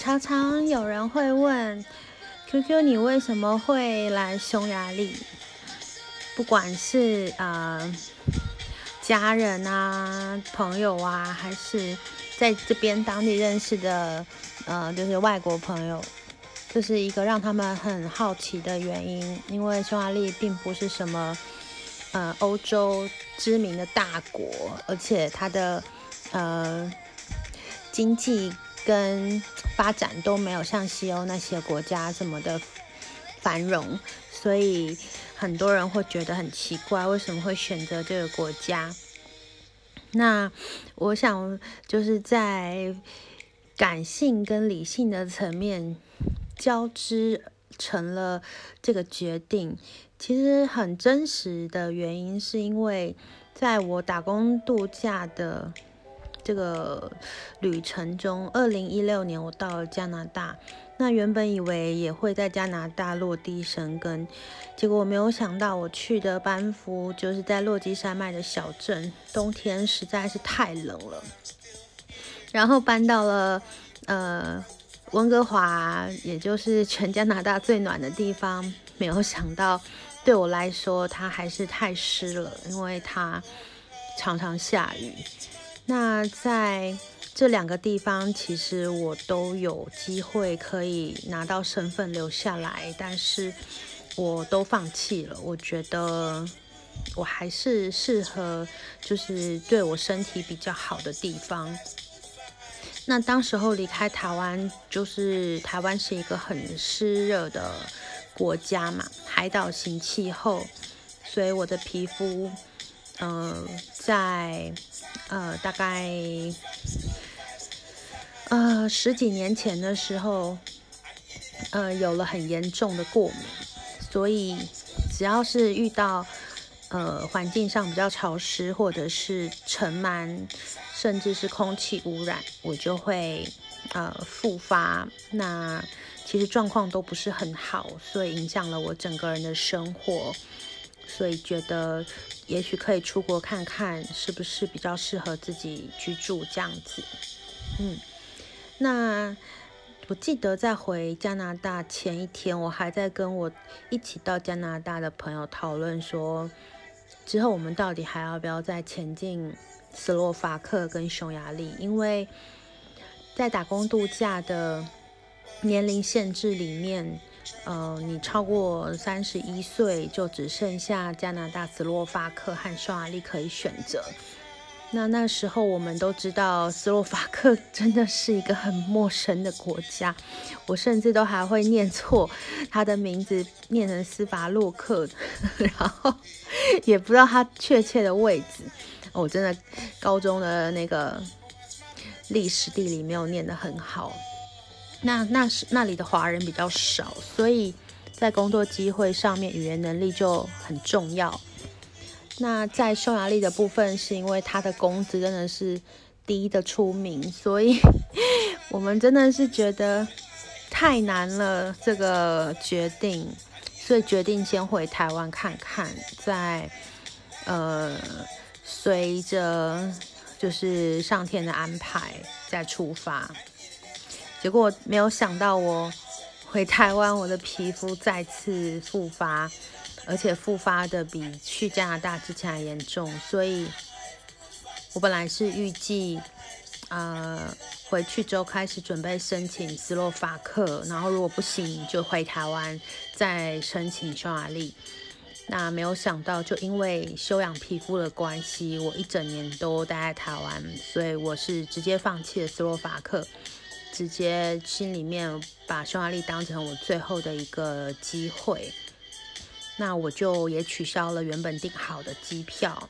常常有人会问，QQ 你为什么会来匈牙利？不管是呃家人啊、朋友啊，还是在这边当地认识的呃，就是外国朋友，这是一个让他们很好奇的原因。因为匈牙利并不是什么呃欧洲知名的大国，而且它的呃经济。跟发展都没有像西欧那些国家这么的繁荣，所以很多人会觉得很奇怪，为什么会选择这个国家？那我想就是在感性跟理性的层面交织成了这个决定。其实很真实的原因是因为在我打工度假的。这个旅程中，二零一六年我到了加拿大。那原本以为也会在加拿大落地生根，结果我没有想到，我去的班夫就是在落基山脉的小镇，冬天实在是太冷了。然后搬到了呃温哥华，也就是全加拿大最暖的地方，没有想到对我来说，它还是太湿了，因为它常常下雨。那在这两个地方，其实我都有机会可以拿到身份留下来，但是我都放弃了。我觉得我还是适合，就是对我身体比较好的地方。那当时候离开台湾，就是台湾是一个很湿热的国家嘛，海岛型气候，所以我的皮肤。嗯，在呃大概呃十几年前的时候，呃有了很严重的过敏，所以只要是遇到呃环境上比较潮湿，或者是尘螨，甚至是空气污染，我就会呃复发。那其实状况都不是很好，所以影响了我整个人的生活。所以觉得也许可以出国看看，是不是比较适合自己居住这样子。嗯，那我记得在回加拿大前一天，我还在跟我一起到加拿大的朋友讨论说，之后我们到底还要不要再前进斯洛伐克跟匈牙利？因为在打工度假的年龄限制里面。呃，你超过三十一岁，就只剩下加拿大、斯洛伐克和匈牙利可以选择。那那时候我们都知道，斯洛伐克 真的是一个很陌生的国家，我甚至都还会念错它的名字，念成斯伐洛克，然后 也不知道它确切的位置。我真的高中的那个历史地理没有念得很好。那那是那里的华人比较少，所以在工作机会上面，语言能力就很重要。那在匈牙利的部分，是因为他的工资真的是低的出名，所以 我们真的是觉得太难了这个决定，所以决定先回台湾看看，再呃随着就是上天的安排再出发。结果没有想到，我回台湾，我的皮肤再次复发，而且复发的比去加拿大之前还严重。所以，我本来是预计，呃，回去之后开始准备申请斯洛伐克，然后如果不行就回台湾再申请匈牙利。那没有想到，就因为修养皮肤的关系，我一整年都待在台湾，所以我是直接放弃了斯洛伐克。直接心里面把匈牙利当成我最后的一个机会，那我就也取消了原本订好的机票。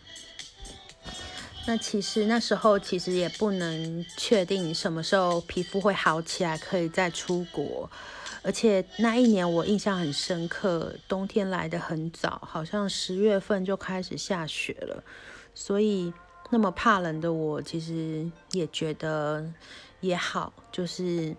那其实那时候其实也不能确定什么时候皮肤会好起来，可以再出国。而且那一年我印象很深刻，冬天来的很早，好像十月份就开始下雪了。所以那么怕冷的我，其实也觉得。也好，就是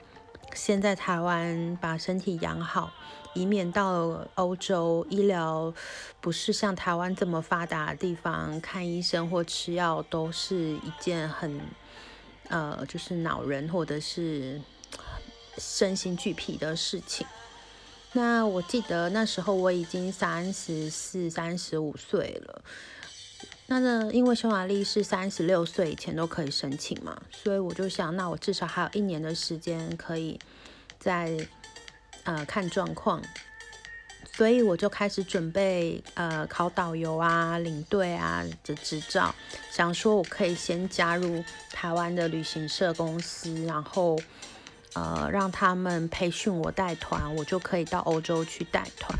先在台湾把身体养好，以免到欧洲医疗不是像台湾这么发达的地方，看医生或吃药都是一件很呃，就是恼人或者是身心俱疲的事情。那我记得那时候我已经三十四、三十五岁了。那呢，因为匈牙利是三十六岁以前都可以申请嘛，所以我就想，那我至少还有一年的时间可以在呃看状况。所以我就开始准备呃考导游啊、领队啊的执照，想说我可以先加入台湾的旅行社公司，然后呃让他们培训我带团，我就可以到欧洲去带团。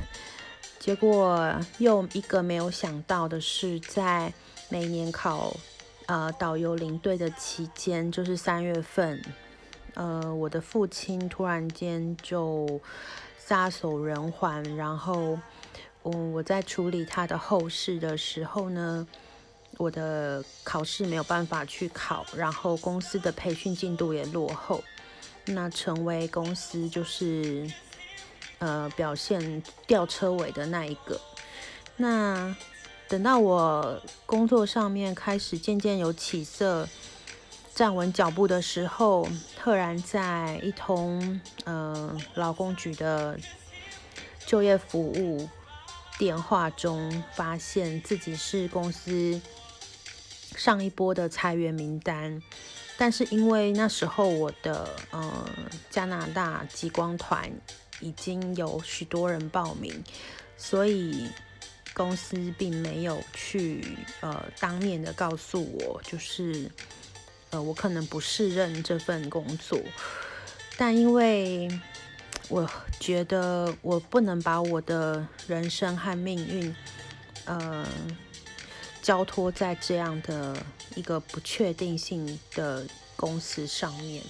结果又一个没有想到的是，在每年考呃导游领队的期间，就是三月份，呃我的父亲突然间就。撒手人寰，然后，嗯，我在处理他的后事的时候呢，我的考试没有办法去考，然后公司的培训进度也落后，那成为公司就是呃表现吊车尾的那一个。那等到我工作上面开始渐渐有起色。站稳脚步的时候，赫然在一通呃劳工局的就业服务电话中，发现自己是公司上一波的裁员名单。但是因为那时候我的呃加拿大极光团已经有许多人报名，所以公司并没有去呃当面的告诉我，就是。呃，我可能不胜任这份工作，但因为我觉得我不能把我的人生和命运，呃，交托在这样的一个不确定性的公司上面，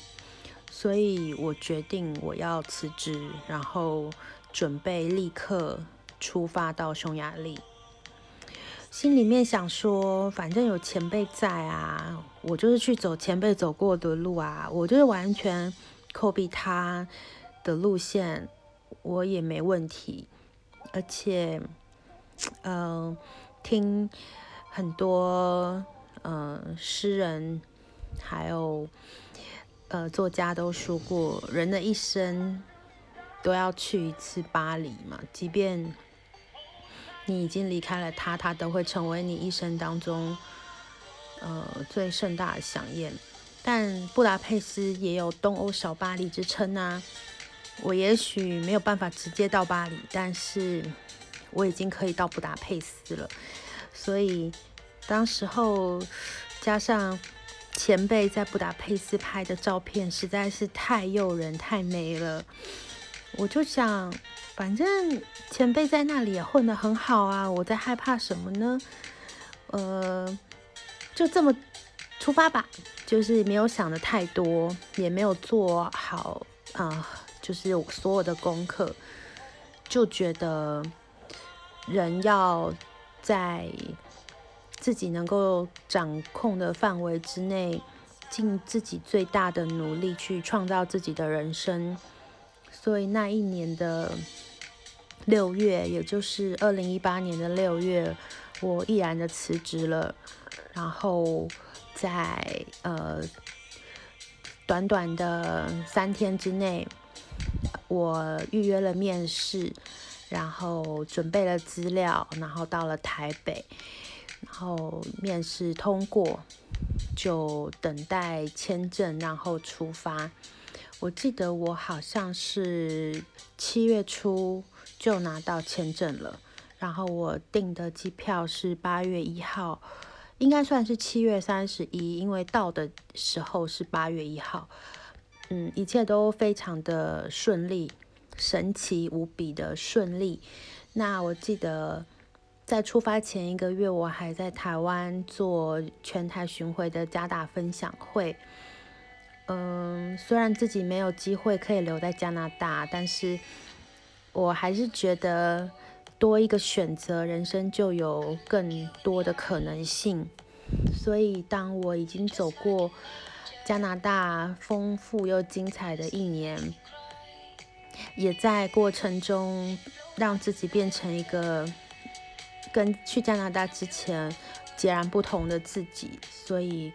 所以我决定我要辞职，然后准备立刻出发到匈牙利。心里面想说，反正有前辈在啊，我就是去走前辈走过的路啊，我就是完全 copy 他的路线，我也没问题。而且，嗯，听很多嗯诗人还有呃作家都说过，人的一生都要去一次巴黎嘛，即便。你已经离开了他，他都会成为你一生当中，呃，最盛大的飨宴。但布达佩斯也有东欧小巴黎之称啊。我也许没有办法直接到巴黎，但是我已经可以到布达佩斯了。所以，当时候加上前辈在布达佩斯拍的照片，实在是太诱人、太美了。我就想。反正前辈在那里也混得很好啊，我在害怕什么呢？呃，就这么出发吧，就是没有想的太多，也没有做好啊，就是所有的功课，就觉得人要在自己能够掌控的范围之内，尽自己最大的努力去创造自己的人生，所以那一年的。六月，也就是二零一八年的六月，我毅然的辞职了。然后在呃短短的三天之内，我预约了面试，然后准备了资料，然后到了台北，然后面试通过，就等待签证，然后出发。我记得我好像是七月初。就拿到签证了，然后我订的机票是八月一号，应该算是七月三十一，因为到的时候是八月一号。嗯，一切都非常的顺利，神奇无比的顺利。那我记得在出发前一个月，我还在台湾做全台巡回的加大分享会。嗯，虽然自己没有机会可以留在加拿大，但是。我还是觉得多一个选择，人生就有更多的可能性。所以，当我已经走过加拿大丰富又精彩的一年，也在过程中让自己变成一个跟去加拿大之前截然不同的自己。所以，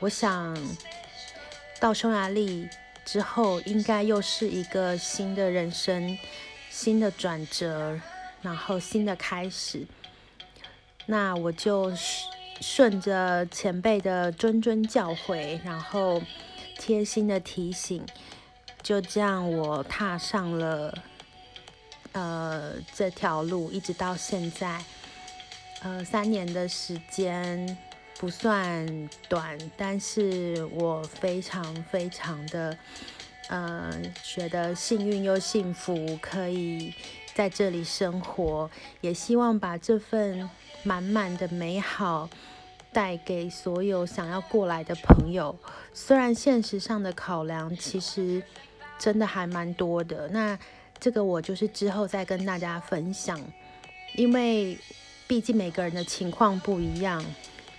我想到匈牙利之后，应该又是一个新的人生、新的转折，然后新的开始。那我就顺着前辈的谆谆教诲，然后贴心的提醒，就这样我踏上了呃这条路，一直到现在，呃三年的时间。不算短，但是我非常非常的，呃，觉得幸运又幸福，可以在这里生活，也希望把这份满满的美好带给所有想要过来的朋友。虽然现实上的考量其实真的还蛮多的，那这个我就是之后再跟大家分享，因为毕竟每个人的情况不一样。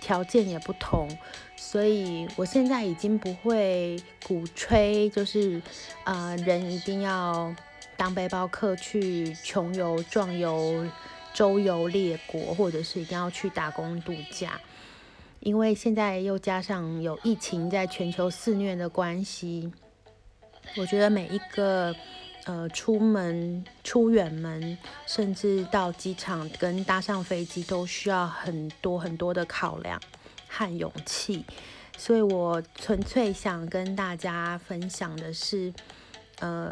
条件也不同，所以我现在已经不会鼓吹，就是呃，人一定要当背包客去穷游、壮游、周游列国，或者是一定要去打工度假，因为现在又加上有疫情在全球肆虐的关系，我觉得每一个。呃，出门、出远门，甚至到机场跟搭上飞机，都需要很多很多的考量和勇气。所以我纯粹想跟大家分享的是，呃，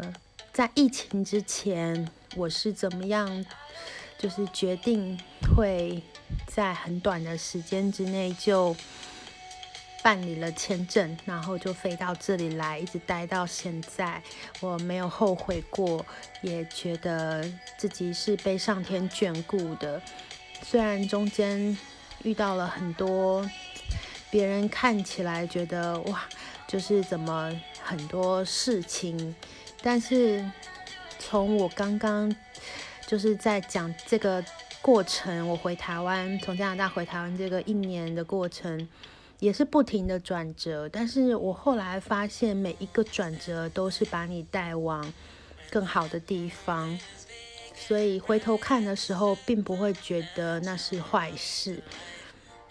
在疫情之前，我是怎么样，就是决定会在很短的时间之内就。办理了签证，然后就飞到这里来，一直待到现在。我没有后悔过，也觉得自己是被上天眷顾的。虽然中间遇到了很多别人看起来觉得哇，就是怎么很多事情，但是从我刚刚就是在讲这个过程，我回台湾，从加拿大回台湾这个一年的过程。也是不停的转折，但是我后来发现每一个转折都是把你带往更好的地方，所以回头看的时候，并不会觉得那是坏事。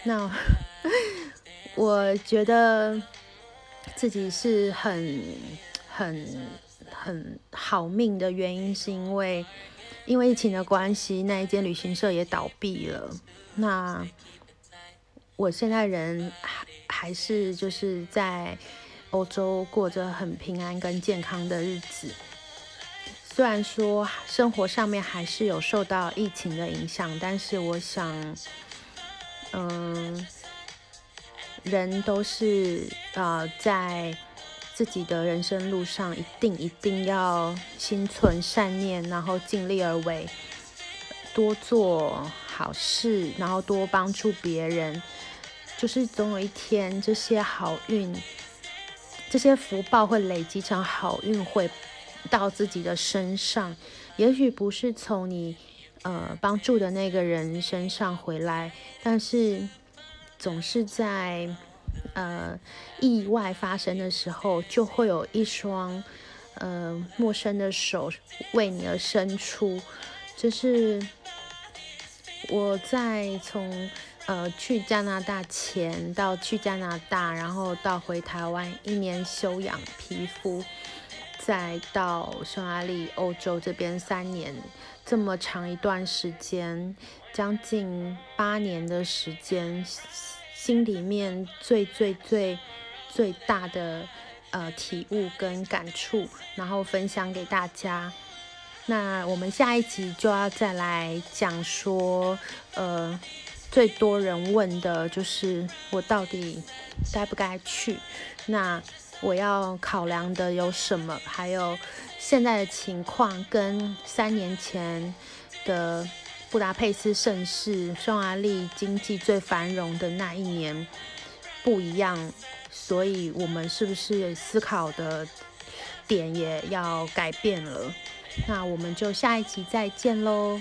那 我觉得自己是很很很好命的原因，是因为因为疫情的关系，那一间旅行社也倒闭了。那我现在人还还是就是在欧洲过着很平安跟健康的日子，虽然说生活上面还是有受到疫情的影响，但是我想，嗯，人都是啊，在自己的人生路上，一定一定要心存善念，然后尽力而为，多做好事，然后多帮助别人。就是总有一天，这些好运、这些福报会累积成好运，会到自己的身上。也许不是从你呃帮助的那个人身上回来，但是总是在呃意外发生的时候，就会有一双呃陌生的手为你而伸出。就是我在从。呃，去加拿大前到去加拿大，然后到回台湾一年休养皮肤，再到匈牙利、欧洲这边三年，这么长一段时间，将近八年的时间，心里面最最最最大的呃体悟跟感触，然后分享给大家。那我们下一集就要再来讲说，呃。最多人问的就是我到底该不该去？那我要考量的有什么？还有现在的情况跟三年前的布达佩斯盛世、匈牙利经济最繁荣的那一年不一样，所以我们是不是思考的点也要改变了？那我们就下一集再见喽。